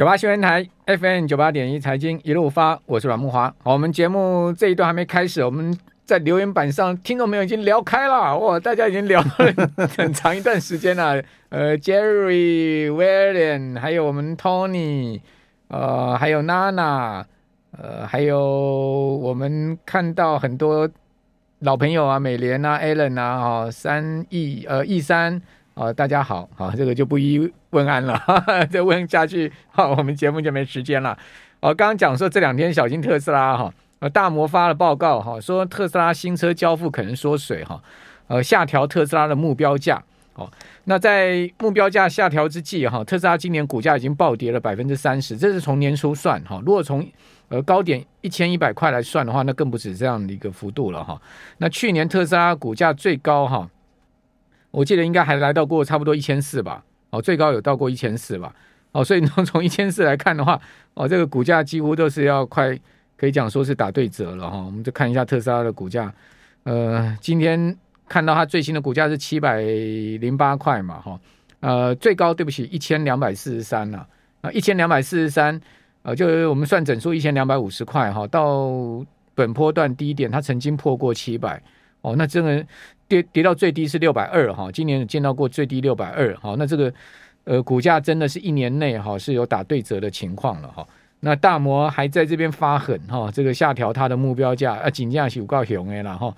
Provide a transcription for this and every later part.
九八新闻台 FM 九八点一财经一路发，我是阮慕驊。好，我们节目这一段还没开始，我们在留言板上，听众朋友已经聊开了哇，大家已经聊了很长一段时间了。呃，Jerry、William，还有我们 Tony，呃，还有 Nana，呃，还有我们看到很多老朋友啊，美莲啊，Allen 啊，哦，三亿呃，易三。啊，大家好，好，这个就不一一问安了，哈哈，再问下去，好，我们节目就没时间了。哦，刚刚讲说这两天小心特斯拉哈，呃，大摩发了报告哈，说特斯拉新车交付可能缩水哈，呃，下调特斯拉的目标价。哦，那在目标价下调之际哈，特斯拉今年股价已经暴跌了百分之三十，这是从年初算哈，如果从呃高点一千一百块来算的话，那更不止这样的一个幅度了哈。那去年特斯拉股价最高哈。我记得应该还来到过差不多一千四吧，哦，最高有到过一千四吧，哦，所以从 从一千四来看的话，哦，这个股价几乎都是要快，可以讲说是打对折了哈。我们就看一下特斯拉的股价，呃，今天看到它最新的股价是七百零八块嘛，哈，呃，最高对不起一千两百四十三了，啊，一千两百四十三，呃，就我们算整数一千两百五十块哈，到本波段低点它曾经破过七百，哦，那真的。跌跌到最低是六百二哈，今年见到过最低六百二哈，那这个呃股价真的是一年内哈是有打对折的情况了哈。那大摩还在这边发狠哈，这个下调它的目标价啊，金价是有够熊的了哈。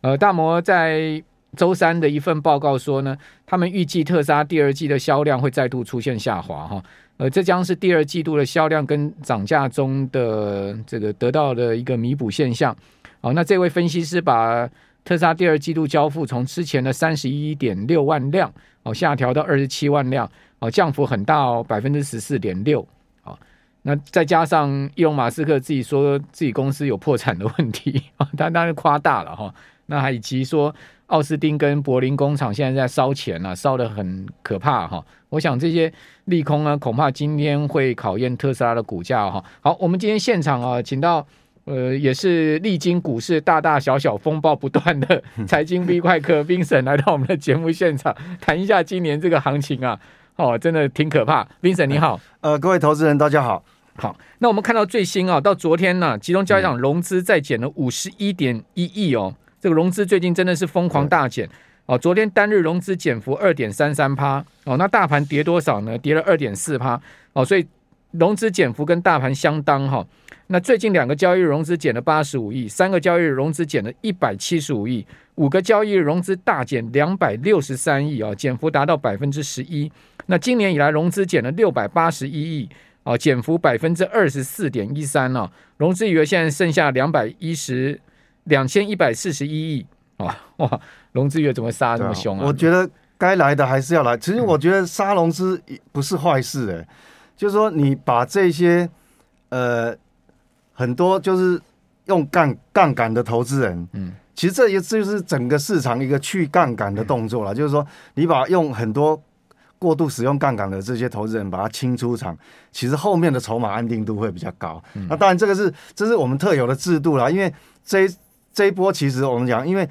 呃，大摩在周三的一份报告说呢，他们预计特斯拉第二季的销量会再度出现下滑哈，呃，这将是第二季度的销量跟涨价中的这个得到的一个弥补现象。好，那这位分析师把。特斯拉第二季度交付从之前的三十一点六万辆哦，下调到二十七万辆哦，降幅很大哦，百分之十四点六。哦，那再加上伊隆马斯克自己说自己公司有破产的问题啊，他当然夸大了哈。那还以及说奥斯汀跟柏林工厂现在在烧钱啊，烧得很可怕哈。我想这些利空呢，恐怕今天会考验特斯拉的股价哈。好，我们今天现场啊，请到。呃，也是历经股市大大小小风暴不断的 财经 V 快客 Vincent 来到我们的节目现场，谈一下今年这个行情啊，哦，真的挺可怕。Vincent 你好，呃，各位投资人大家好，好，那我们看到最新啊，到昨天呢、啊，集中交易场融资再减了五十一点一亿哦，这个融资最近真的是疯狂大减。哦，昨天单日融资减幅二点三三趴哦，那大盘跌多少呢？跌了二点四趴。哦，所以融资减幅跟大盘相当哈。那最近两个交易日融资减了八十五亿，三个交易日融资减了一百七十五亿，五个交易日融资大减两百六十三亿啊，减幅达到百分之十一。那今年以来融资减了六百八十一亿啊，减幅百分之二十四点一三啊，融资余额现在剩下两百一十两千一百四十一亿啊，哇，融资余额怎么杀这么凶啊？我觉得该来的还是要来，其实我觉得杀融资不是坏事哎、欸，就是说你把这些呃。很多就是用杠杠杆的投资人，嗯，其实这也就是整个市场一个去杠杆的动作了。就是说，你把用很多过度使用杠杆的这些投资人把它清出场，其实后面的筹码安定度会比较高。那当然，这个是这是我们特有的制度啦。因为这这一波其实我们讲，因为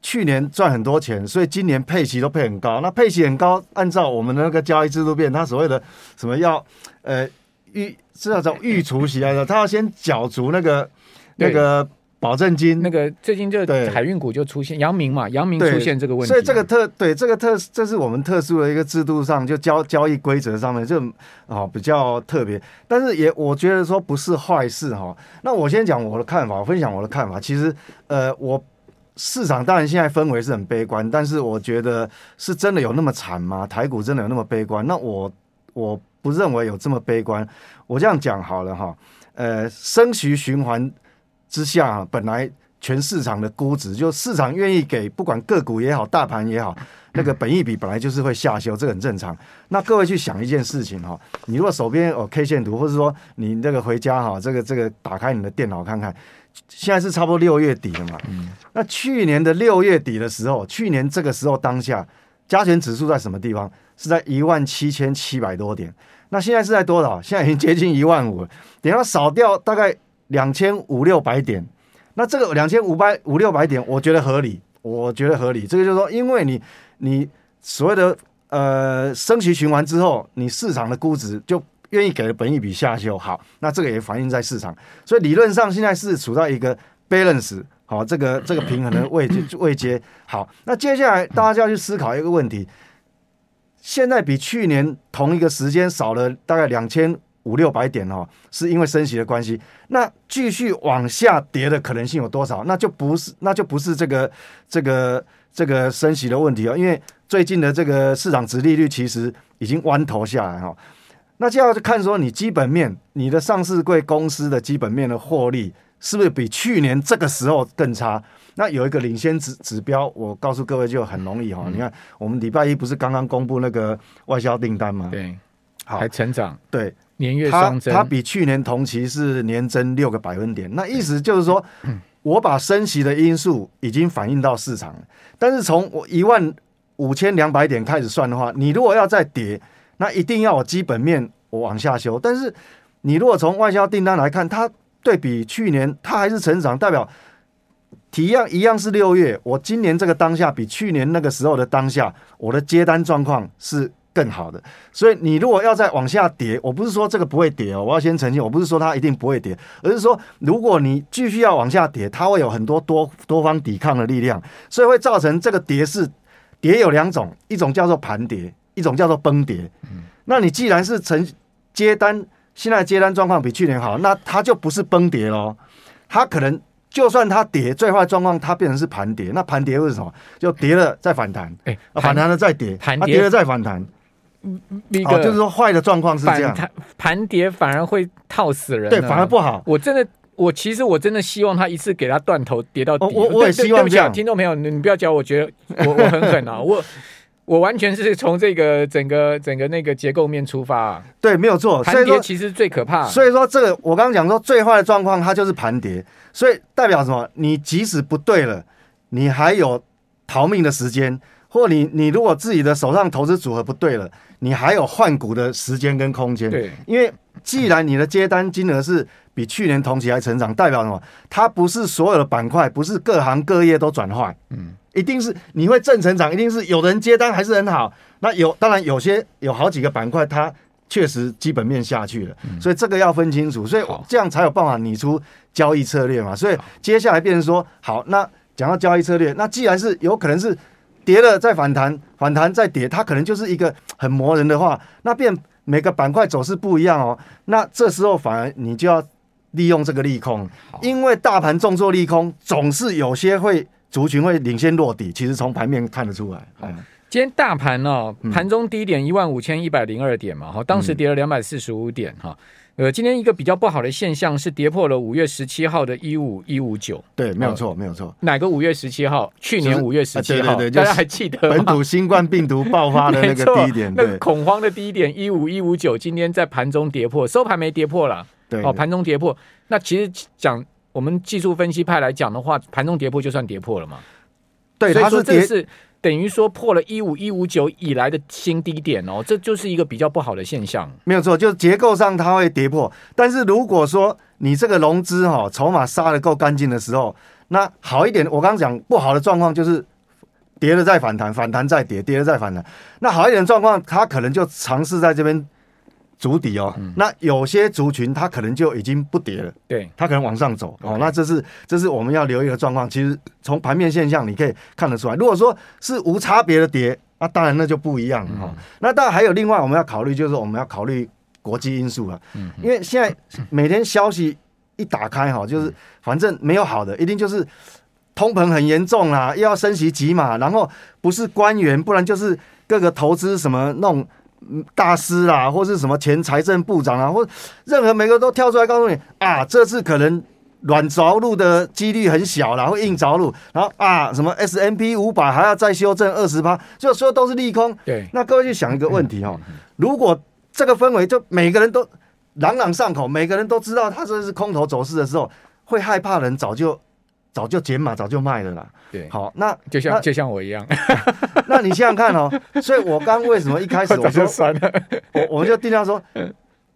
去年赚很多钱，所以今年配息都配很高。那配息很高，按照我们的那个交易制度变，它所谓的什么要呃预。是那种预除息来的，他要先缴足那个 那个保证金。那个最近就海运股就出现阳明嘛，阳明出现这个问题，所以这个特对这个特这是我们特殊的一个制度上就交交易规则上面就哦比较特别，但是也我觉得说不是坏事哈。那我先讲我的看法，我分享我的看法。其实呃，我市场当然现在氛围是很悲观，但是我觉得是真的有那么惨吗？台股真的有那么悲观？那我我。不认为有这么悲观，我这样讲好了哈，呃，升息循环之下，本来全市场的估值，就市场愿意给，不管个股也好，大盘也好，那个本益比本来就是会下修，这个很正常。那各位去想一件事情哈，你如果手边有 K 线图，或者说你那个回家哈，这个这个打开你的电脑看看，现在是差不多六月底了嘛，嗯那去年的六月底的时候，去年这个时候当下，加权指数在什么地方？是在一万七千七百多点，那现在是在多少？现在已经接近一万五了。等下少掉大概两千五六百点，那这个两千五百五六百点，我觉得合理，我觉得合理。这个就是说，因为你你所谓的呃升息循环之后，你市场的估值就愿意给的本益比下修，好，那这个也反映在市场，所以理论上现在是处在一个 balance 好，这个这个平衡的位阶位阶。好，那接下来大家就要去思考一个问题，现在比去年同一个时间少了大概两千五六百点哦，是因为升息的关系，那继续往下跌的可能性有多少？那就不是，那就不是这个这个这个升息的问题哦，因为最近的这个市场殖利率其实已经弯头下来哈。那就要看说你基本面，你的上市柜公司的基本面的获利是不是比去年这个时候更差？那有一个领先指指标，我告诉各位就很容易哈。你看，我们礼拜一不是刚刚公布那个外销订单吗？对，好，还成长。对，年月双增，它比去年同期是年增六个百分点。那意思就是说，我把升息的因素已经反映到市场了。但是从我一万五千两百点开始算的话，你如果要再跌。那一定要我基本面我往下修，但是你如果从外销订单来看，它对比去年它还是成长，代表体样一样是六月，我今年这个当下比去年那个时候的当下，我的接单状况是更好的。所以你如果要再往下跌，我不是说这个不会跌哦，我要先澄清，我不是说它一定不会跌，而是说如果你继续要往下跌，它会有很多多多方抵抗的力量，所以会造成这个跌势，跌有两种，一种叫做盘跌。一种叫做崩跌，嗯那你既然是成接单，现在接单状况比去年好，那它就不是崩跌喽，它可能就算它跌，最坏状况它变成是盘跌，那盘跌是什么？就跌了再反弹，哎，反弹了再跌，盘跌了再反弹，哦，就是说坏的状况是这样，盘跌反而会套死人，对，反而不好。我真的，我其实我真的希望他一次给他断头跌到底，我我也希望这样。听众朋友，你不要教我，觉得我我很狠啊，我。我完全是从这个整个整个那个结构面出发啊，对，没有错。盘跌其实最可怕。所以说这个我刚刚讲说最坏的状况它就是盘跌，所以代表什么？你即使不对了，你还有逃命的时间，或你你如果自己的手上投资组合不对了，你还有换股的时间跟空间。对，因为既然你的接单金额是比去年同期还成长，代表什么？它不是所有的板块，不是各行各业都转坏。嗯。一定是你会正成长，一定是有人接单还是很好。那有当然有些有好几个板块，它确实基本面下去了，所以这个要分清楚，所以这样才有办法拟出交易策略嘛。所以接下来变成说，好，那讲到交易策略，那既然是有可能是跌了再反弹，反弹再跌，它可能就是一个很磨人的话，那变每个板块走势不一样哦。那这时候反而你就要利用这个利空，因为大盘重做利空，总是有些会。族群会领先落底，其实从盘面看得出来。嗯，今天大盘呢，盘中低点一万五千一百零二点嘛，哈，当时跌了两百四十五点，哈，呃，今天一个比较不好的现象是跌破了五月十七号的一五一五九。对，没有错，没有错。哪个五月十七号？去年五月十七号，大家还记得本土新冠病毒爆发的那个 低点，那个恐慌的低点一五一五九，今天在盘中跌破，收盘没跌破了。对，哦，盘中跌破。那其实讲。我们技术分析派来讲的话，盘中跌破就算跌破了嘛？对，它是这是等于说破了一五一五九以来的新低点哦，这就是一个比较不好的现象。没有错，就结构上它会跌破，但是如果说你这个融资哈筹码杀的够干净的时候，那好一点。我刚刚讲不好的状况就是跌了再反弹，反弹再跌，跌了再反弹。那好一点的状况，它可能就尝试在这边。筑底哦，嗯、那有些族群它可能就已经不跌了，对，它可能往上走哦。那这是这是我们要留意的状况。其实从盘面现象你可以看得出来，如果说是无差别的跌，那、啊、当然那就不一样哈。嗯、那当然还有另外我们要考虑，就是我们要考虑国际因素了，嗯，因为现在每天消息一打开哈，就是反正没有好的，一定就是通膨很严重啦，又要升息几码，然后不是官员，不然就是各个投资什么那种。大师啦，或是什么前财政部长啊，或任何每个都跳出来告诉你啊，这次可能软着陆的几率很小啦，会硬着陆。然后啊，什么 S M P 五百还要再修正二十趴，就说都是利空。对，那各位去想一个问题哈，如果这个氛围就每个人都朗朗上口，每个人都知道他这是空头走势的时候，会害怕的人早就。早就减码，早就卖了啦。对，好，那就像就像我一样。那你想想看哦，所以我刚为什么一开始我说，我我们就定调说，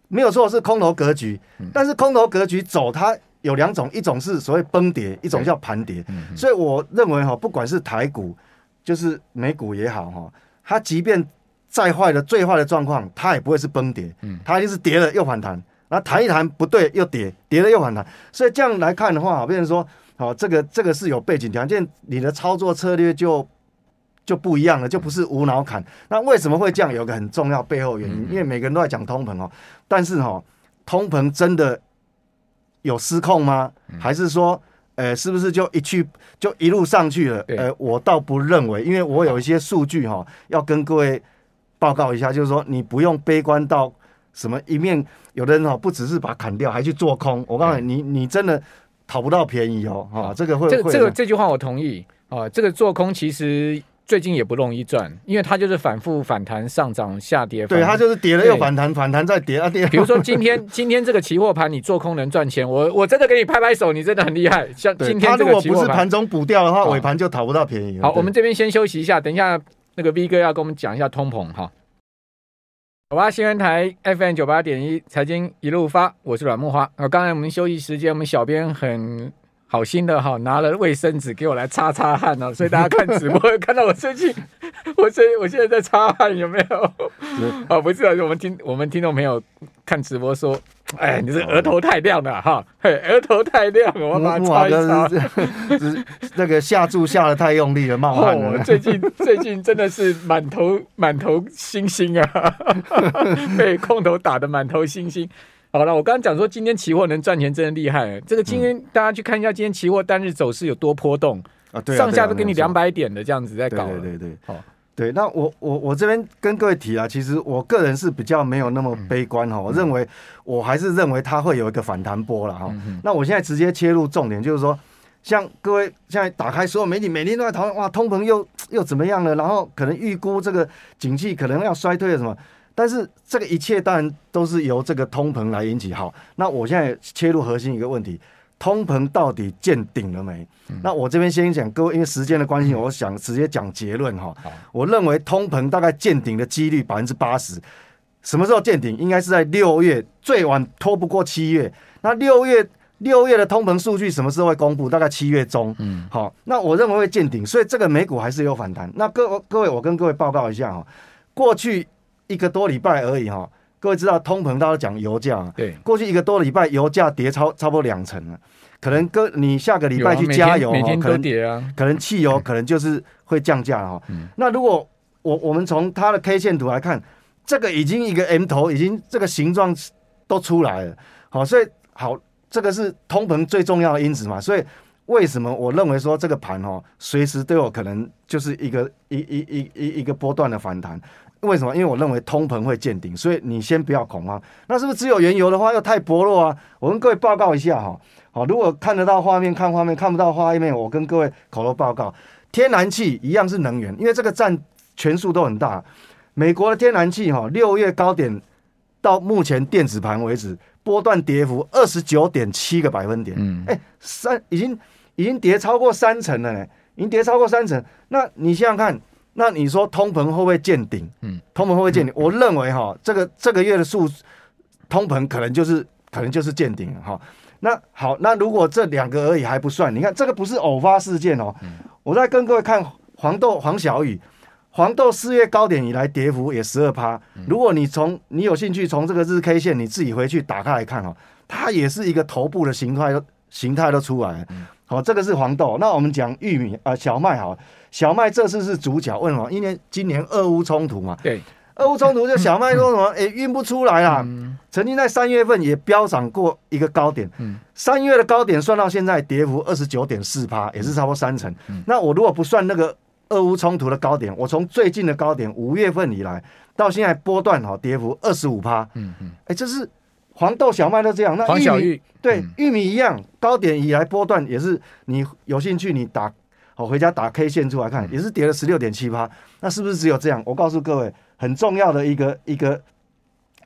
没有错，是空头格局。但是空头格局走，它有两种，一种是所谓崩跌，一种叫盘跌。所以我认为哈，不管是台股，就是美股也好哈，它即便再坏的最坏的状况，它也不会是崩跌，嗯，它一定是跌了又反弹，然后弹一弹不对又跌，跌了又反弹，所以这样来看的话，变成说，好，这个这个是有背景条件，你的操作策略就就不一样了，就不是无脑砍。那为什么会这样？有个很重要背后原因，因为每个人都在讲通膨哦，但是哈，通膨真的有失控吗？还是说？呃，是不是就一去就一路上去了？呃，我倒不认为，因为我有一些数据哈，要跟各位报告一下，就是说你不用悲观到什么一面，有的人哈不只是把它砍掉，还去做空。我告诉你，你你真的讨不到便宜哦，哈，这个会这个这个这句话我同意啊，这个做空其实。最近也不容易赚，因为它就是反复反弹、上涨、下跌。对，它就是跌了又反弹，反弹再跌啊跌。比如说今天 今天这个期货盘，你做空能赚钱，我我真的给你拍拍手，你真的很厉害。像今天这个期货盘，如果不是盘中补掉的话，尾盘就讨不到便宜。好，我们这边先休息一下，等一下那个 V 哥要跟我们讲一下通膨哈。好吧，新闻台 FM 九八点一财经一路发，我是阮木花。啊，刚才我们休息时间，我们小编很。好心的哈，拿了卫生纸给我来擦擦汗哦，所以大家看直播看到我最近，我最我现在在擦汗，有没有？哦，不是，我们听我们听众朋友看直播说，哎，你这额头太亮了哈，嘿，额头太亮了，我把它擦一擦。那个下注下的太用力了，冒汗了。最近 最近真的是满头满头星星啊，被空头打的满头星星。好了，我刚刚讲说今天期货能赚钱真的厉害。这个今天大家去看一下今天期货单日走势有多波动啊，对，上下都给你两百点的这样子在搞。对对对，好，对。那我我我这边跟各位提啊，其实我个人是比较没有那么悲观哈。我认为我还是认为它会有一个反弹波了哈。那我现在直接切入重点，就是说，像各位现在打开所有媒体，每天都在讨论哇，通膨又又怎么样了？然后可能预估这个景气可能要衰退了什么？但是这个一切当然都是由这个通膨来引起。好，那我现在切入核心一个问题：通膨到底见顶了没？嗯、那我这边先讲各位，因为时间的关系，我想直接讲结论哈。嗯、我认为通膨大概见顶的几率百分之八十。什么时候见顶？应该是在六月，最晚拖不过七月。那六月六月的通膨数据什么时候会公布？大概七月中。嗯，好，那我认为会见顶，所以这个美股还是有反弹。那各各位，我跟各位报告一下哈，过去。一个多礼拜而已哈，各位知道通膨，大家讲油价，对，过去一个多礼拜油价跌超差不多两成了，可能哥你下个礼拜去加油，可能跌啊，可能汽油可能就是会降价哈。那如果我我们从它的 K 线图来看，这个已经一个 M 头，已经这个形状都出来了，好，所以好，这个是通膨最重要的因子嘛，所以为什么我认为说这个盘哦，随时都有可能就是一个一一一一一个波段的反弹。为什么？因为我认为通膨会见顶，所以你先不要恐慌。那是不是只有原油的话又太薄弱啊？我跟各位报告一下哈。好，如果看得到画面看画面，看不到画面，我跟各位口头报告。天然气一样是能源，因为这个占全数都很大。美国的天然气哈，六月高点到目前电子盘为止，波段跌幅二十九点七个百分点。嗯，哎，三已经已经跌超过三成了呢，已经跌超过三成。那你想想看。那你说通膨会不会见顶？嗯，通膨会不会见顶？嗯、我认为哈，这个这个月的数通膨可能就是可能就是见顶了哈。那好，那如果这两个而已还不算，你看这个不是偶发事件哦。嗯、我再跟各位看黄豆黄小雨，黄豆四月高点以来跌幅也十二趴。如果你从你有兴趣从这个日 K 线你自己回去打开来看哦，它也是一个头部的形态形态都出来了。好，这个是黄豆。那我们讲玉米啊、呃，小麦好。小麦这次是主角，为什么？因为今年俄乌冲突嘛。对，俄乌冲突就小麦说什么？哎、嗯，运、欸、不出来啦。嗯、曾经在三月份也飙涨过一个高点。三、嗯、月的高点算到现在跌幅二十九点四趴，也是差不多三成。嗯、那我如果不算那个俄乌冲突的高点，我从最近的高点五月份以来到现在波段哈跌幅二十五趴。嗯嗯。哎、欸，这是黄豆、小麦都这样。那玉米黄小玉对、嗯、玉米一样，高点以来波段也是。你有兴趣，你打。好，回家打 K 线出来看，也是跌了十六点七八。那是不是只有这样？我告诉各位，很重要的一个一个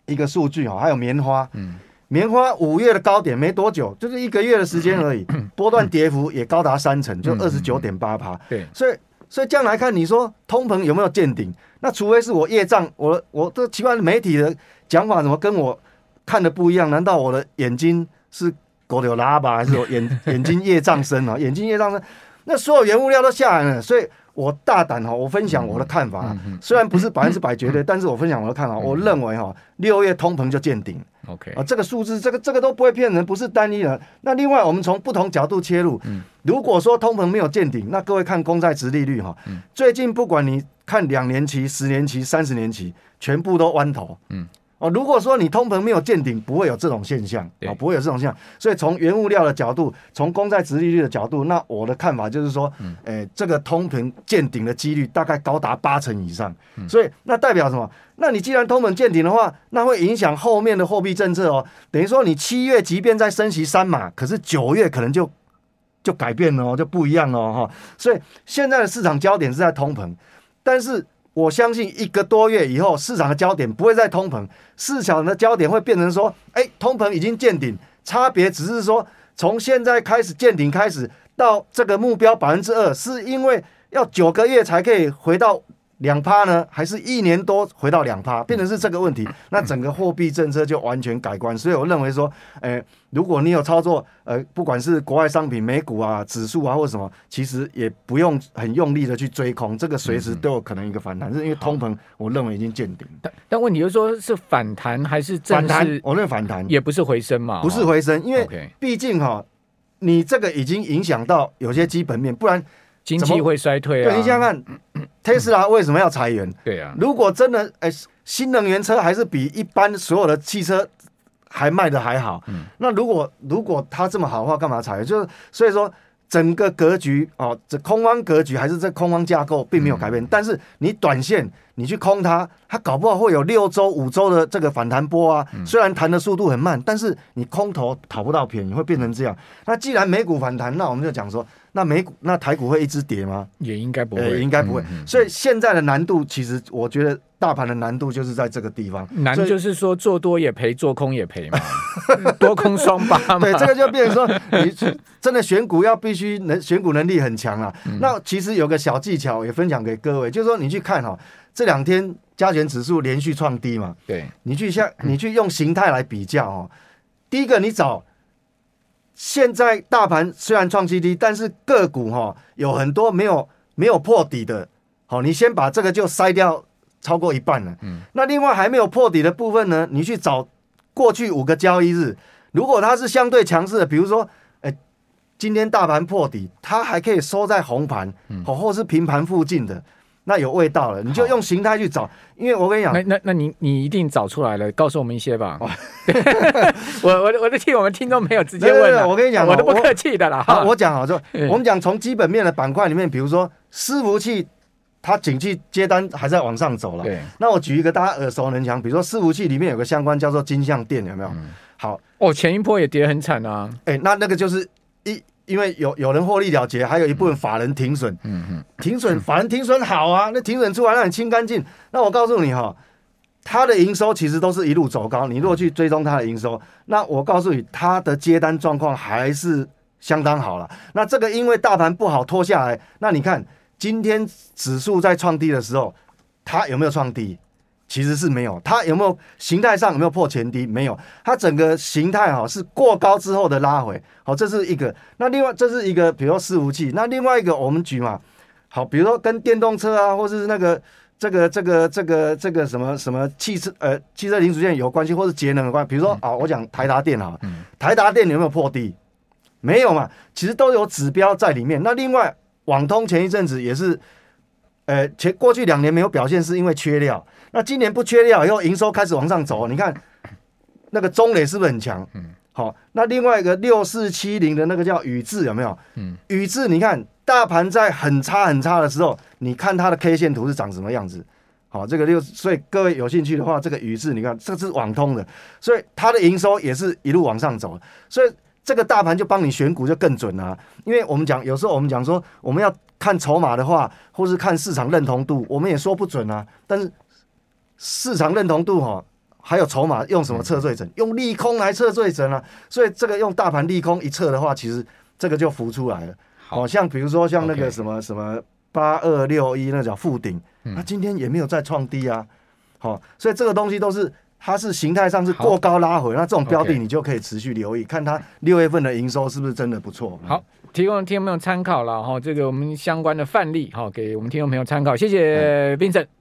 一个数据哈，还有棉花，嗯，棉花五月的高点没多久，就是一个月的时间而已，波段跌幅也高达三成，就二十九点八趴。对，所以所以这样来看，你说通膨有没有见顶？那除非是我业障，我我这奇怪的媒体的讲法怎么跟我看的不一样？难道我的眼睛是狗拉吧？还是我眼 眼睛业障深啊？眼睛业障深？那所有原物料都下来了，所以我大胆哈，我分享我的看法，嗯嗯、虽然不是百分之百绝对，嗯、但是我分享我的看法，嗯、我认为哈，六月通膨就见顶。OK 啊，这个数字，这个这个都不会骗人，不是单一的。那另外，我们从不同角度切入，嗯、如果说通膨没有见顶，那各位看公债值利率哈，嗯、最近不管你看两年期、十年期、三十年期，全部都弯头。嗯。哦，如果说你通膨没有见顶，不会有这种现象，啊哦，不会有这种现象。所以从原物料的角度，从公债殖利率的角度，那我的看法就是说，嗯，诶，这个通膨见顶的几率大概高达八成以上。嗯、所以那代表什么？那你既然通膨见顶的话，那会影响后面的货币政策哦。等于说你七月即便再升息三码，可是九月可能就就改变了哦，就不一样了哈、哦。所以现在的市场焦点是在通膨，但是。我相信一个多月以后，市场的焦点不会再通膨，市场的焦点会变成说，哎，通膨已经见顶，差别只是说从现在开始见顶开始到这个目标百分之二，是因为要九个月才可以回到。两趴呢，还是一年多回到两趴，变成是这个问题，那整个货币政策就完全改观。所以我认为说，诶，如果你有操作，呃，不管是国外商品、美股啊、指数啊或者什么，其实也不用很用力的去追空，这个随时都有可能一个反弹，是因为通膨，我认为已经见顶。但但问题就是说，是反弹还是正反弹？我认为反弹也不是回升嘛，不是回升，因为毕竟哈，你这个已经影响到有些基本面，不然。经济会衰退啊！对，你想想看，特斯拉为什么要裁员？对啊，如果真的哎，新能源车还是比一般所有的汽车还卖的还好。嗯，那如果如果它这么好的话，干嘛裁员？就是所以说。整个格局哦，这空方格局还是这空方架构并没有改变，嗯、但是你短线你去空它，它搞不好会有六周、五周的这个反弹波啊。嗯、虽然弹的速度很慢，但是你空头讨不到便宜，会变成这样。那既然美股反弹，那我们就讲说，那美股那台股会一直跌吗？也应该不会，欸、应该不会。嗯嗯、所以现在的难度，其实我觉得。大盘的难度就是在这个地方，难就是说做多也赔，做空也赔嘛，多空双巴嘛。对，这个就变成说，你真的选股要必须能选股能力很强啊。嗯、那其实有个小技巧也分享给各位，就是说你去看哈，这两天加权指数连续创低嘛，对，你去像你去用形态来比较哦。第一个，你找现在大盘虽然创新低，但是个股哈有很多没有没有破底的，好，你先把这个就筛掉。超过一半了，嗯，那另外还没有破底的部分呢？你去找过去五个交易日，如果它是相对强势的，比如说，哎，今天大盘破底，它还可以收在红盘，嗯，或是平盘附近的，那有味道了。你就用形态去找，因为我跟你讲，那那那你你一定找出来了，告诉我们一些吧。我我我的替我们听众朋友直接问了，我跟你讲，我都不客气的啦。好，我讲好就，我们讲从基本面的板块里面，比如说伺服器。它景气接单还在往上走了。对，那我举一个大家耳熟能详，比如说伺服器里面有个相关叫做金像电，有没有？嗯、好哦，前一波也跌很惨啊。哎、欸，那那个就是一，因为有有人获利了结，还有一部分法人停损。停损，法人停损好啊，那停损出来让你清干净。那我告诉你哈，它的营收其实都是一路走高。你如果去追踪它的营收，那我告诉你，它的接单状况还是相当好了。那这个因为大盘不好拖下来，那你看。今天指数在创低的时候，它有没有创低？其实是没有。它有没有形态上有没有破前低？没有。它整个形态哈是过高之后的拉回。好，这是一个。那另外这是一个，比如说伺服器。那另外一个我们举嘛，好，比如说跟电动车啊，或是那个这个这个这个这个什么什么汽车呃汽车零组件有关系，或是节能有关系。比如说啊，我讲台达电啊，台达电有没有破低？没有嘛。其实都有指标在里面。那另外。网通前一阵子也是，呃，前过去两年没有表现，是因为缺料。那今年不缺料以后，营收开始往上走。你看那个中磊是不是很强？嗯，好。那另外一个六四七零的那个叫宇智有没有？嗯，宇智，你看大盘在很差很差的时候，你看它的 K 线图是长什么样子？好，这个六，所以各位有兴趣的话，这个宇智，你看这是网通的，所以它的营收也是一路往上走，所以。这个大盘就帮你选股就更准了啊，因为我们讲有时候我们讲说我们要看筹码的话，或是看市场认同度，我们也说不准啊。但是市场认同度哈，还有筹码用什么测最准？用利空来测最准啊。所以这个用大盘利空一测的话，其实这个就浮出来了。好像比如说像那个什么什么八二六一那叫负顶，那今天也没有再创低啊。好，所以这个东西都是它是形态上是过高拉回，那这种标的你就可以持续留意，看它六月份的营收是不是真的不错。好，提供听众朋友参考了哈，这个我们相关的范例哈，给我们听众朋友参考，谢谢 Vincent。